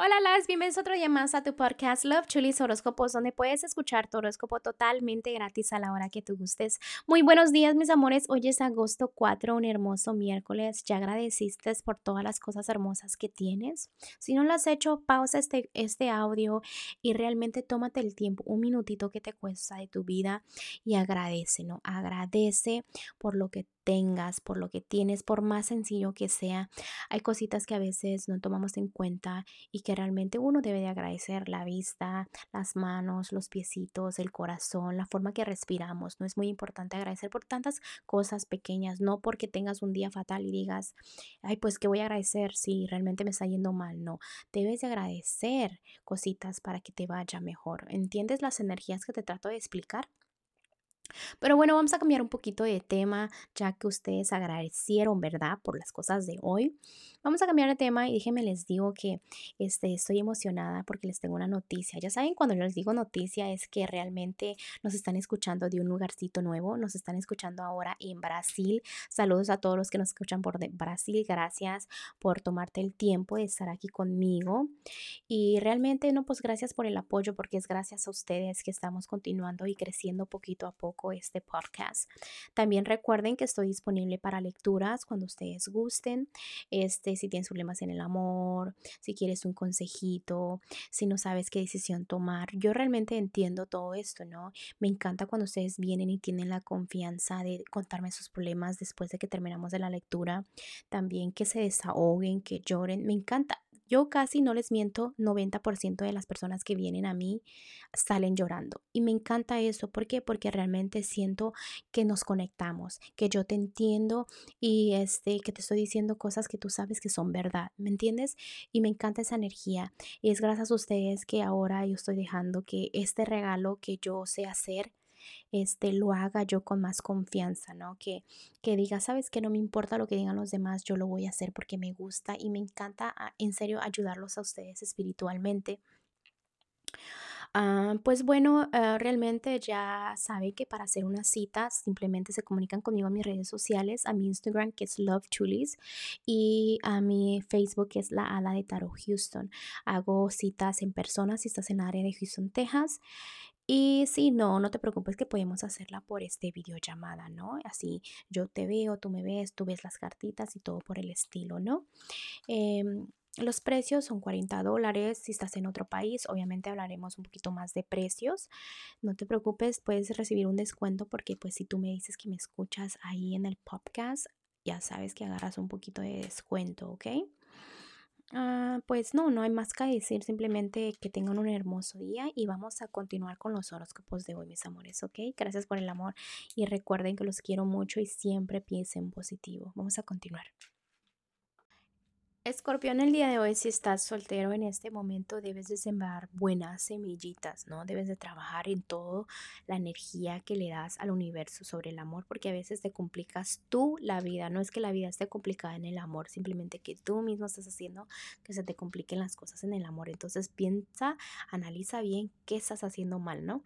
Hola, las bienvenidos otro día más a tu podcast Love Chulis Horóscopos, donde puedes escuchar tu horóscopo totalmente gratis a la hora que tú gustes. Muy buenos días, mis amores. Hoy es agosto 4, un hermoso miércoles. ¿Ya agradeciste por todas las cosas hermosas que tienes? Si no lo has hecho, pausa este, este audio y realmente tómate el tiempo, un minutito que te cuesta de tu vida y agradece, ¿no? Agradece por lo que tengas, por lo que tienes, por más sencillo que sea. Hay cositas que a veces no tomamos en cuenta y que realmente uno debe de agradecer la vista, las manos, los piecitos, el corazón, la forma que respiramos. No es muy importante agradecer por tantas cosas pequeñas, no porque tengas un día fatal y digas, ay, pues que voy a agradecer si realmente me está yendo mal. No, debes de agradecer cositas para que te vaya mejor. ¿Entiendes las energías que te trato de explicar? Pero bueno, vamos a cambiar un poquito de tema, ya que ustedes agradecieron, ¿verdad? Por las cosas de hoy. Vamos a cambiar de tema y déjenme les digo que este, estoy emocionada porque les tengo una noticia. Ya saben, cuando yo les digo noticia es que realmente nos están escuchando de un lugarcito nuevo. Nos están escuchando ahora en Brasil. Saludos a todos los que nos escuchan por Brasil. Gracias por tomarte el tiempo de estar aquí conmigo. Y realmente, no, pues gracias por el apoyo porque es gracias a ustedes que estamos continuando y creciendo poquito a poco este podcast. También recuerden que estoy disponible para lecturas cuando ustedes gusten. Este, si tienes problemas en el amor, si quieres un consejito, si no sabes qué decisión tomar. Yo realmente entiendo todo esto, ¿no? Me encanta cuando ustedes vienen y tienen la confianza de contarme sus problemas después de que terminamos de la lectura. También que se desahoguen, que lloren. Me encanta. Yo casi no les miento, 90% de las personas que vienen a mí salen llorando. Y me encanta eso. ¿Por qué? Porque realmente siento que nos conectamos, que yo te entiendo y este, que te estoy diciendo cosas que tú sabes que son verdad. ¿Me entiendes? Y me encanta esa energía. Y es gracias a ustedes que ahora yo estoy dejando que este regalo que yo sé hacer este, lo haga yo con más confianza, ¿no? Que, que diga, sabes que no me importa lo que digan los demás, yo lo voy a hacer porque me gusta y me encanta ah, en serio ayudarlos a ustedes espiritualmente. Ah, pues bueno, ah, realmente ya saben que para hacer una cita simplemente se comunican conmigo a mis redes sociales, a mi Instagram que es Love y a mi Facebook que es La Ala de Taro Houston. Hago citas en persona si estás en el área de Houston, Texas. Y si no, no te preocupes que podemos hacerla por este videollamada, ¿no? Así yo te veo, tú me ves, tú ves las cartitas y todo por el estilo, ¿no? Em, los precios son 40 dólares. Si estás en otro país, obviamente hablaremos un poquito más de precios. No te preocupes, puedes recibir un descuento porque pues si tú me dices que me escuchas ahí en el podcast, ya sabes que agarras un poquito de descuento, ¿ok? Ah, pues no, no hay más que decir, simplemente que tengan un hermoso día y vamos a continuar con los horóscopos de hoy, mis amores, ¿ok? Gracias por el amor y recuerden que los quiero mucho y siempre piensen positivo. Vamos a continuar. Escorpión, el día de hoy, si estás soltero en este momento, debes de sembrar buenas semillitas, ¿no? Debes de trabajar en todo la energía que le das al universo sobre el amor, porque a veces te complicas tú la vida. No es que la vida esté complicada en el amor, simplemente que tú mismo estás haciendo que se te compliquen las cosas en el amor. Entonces piensa, analiza bien qué estás haciendo mal, ¿no?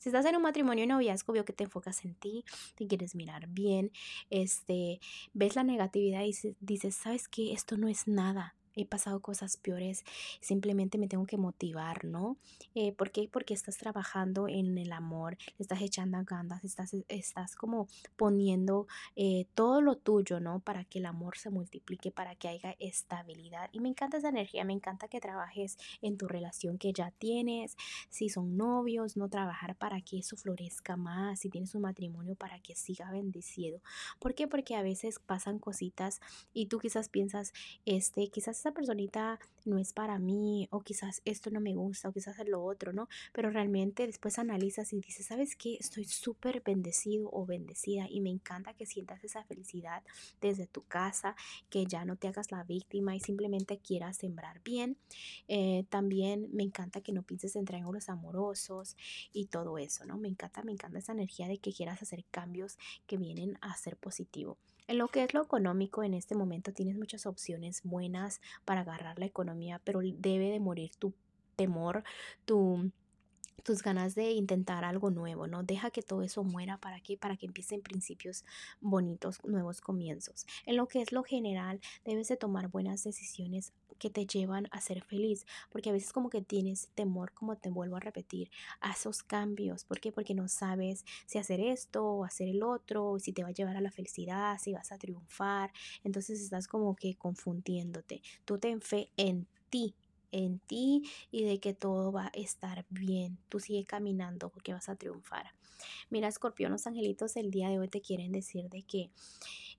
Si estás en un matrimonio y noviazgo, veo que te enfocas en ti, te quieres mirar bien, este, ves la negatividad y dices, ¿sabes qué? Esto no es nada he pasado cosas peores, simplemente me tengo que motivar, ¿no? Eh, ¿Por qué? Porque estás trabajando en el amor, estás echando ganas, estás, estás como poniendo eh, todo lo tuyo, ¿no? Para que el amor se multiplique, para que haya estabilidad. Y me encanta esa energía, me encanta que trabajes en tu relación que ya tienes, si son novios, no trabajar para que eso florezca más, si tienes un matrimonio para que siga bendecido. ¿Por qué? Porque a veces pasan cositas y tú quizás piensas, este, quizás esa personita no es para mí o quizás esto no me gusta o quizás es lo otro, ¿no? Pero realmente después analizas y dices, ¿sabes qué? Estoy súper bendecido o bendecida y me encanta que sientas esa felicidad desde tu casa, que ya no te hagas la víctima y simplemente quieras sembrar bien. Eh, también me encanta que no pienses en triángulos amorosos y todo eso, ¿no? Me encanta, me encanta esa energía de que quieras hacer cambios que vienen a ser positivo. En lo que es lo económico, en este momento tienes muchas opciones buenas para agarrar la economía, pero debe de morir tu temor, tu tus ganas de intentar algo nuevo, ¿no? Deja que todo eso muera para que para que empiecen principios bonitos, nuevos comienzos. En lo que es lo general, debes de tomar buenas decisiones que te llevan a ser feliz, porque a veces como que tienes temor, como te vuelvo a repetir, a esos cambios. ¿Por qué? Porque no sabes si hacer esto o hacer el otro, si te va a llevar a la felicidad, si vas a triunfar. Entonces estás como que confundiéndote. Tú ten fe en ti, en ti y de que todo va a estar bien. Tú sigue caminando porque vas a triunfar. Mira, escorpión, los angelitos el día de hoy te quieren decir de que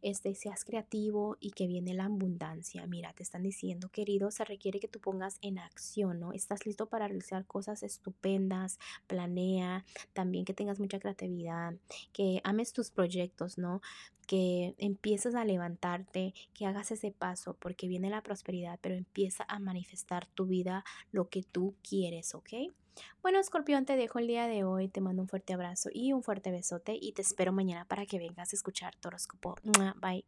este, seas creativo y que viene la abundancia. Mira, te están diciendo, querido, se requiere que tú pongas en acción, ¿no? Estás listo para realizar cosas estupendas, planea, también que tengas mucha creatividad, que ames tus proyectos, ¿no? Que empieces a levantarte, que hagas ese paso, porque viene la prosperidad, pero empieza a manifestar tu vida lo que tú quieres, ¿ok? Bueno, escorpión, te dejo el día de hoy, te mando un fuerte abrazo y un fuerte besote y te espero mañana para que vengas a escuchar tu. Bye.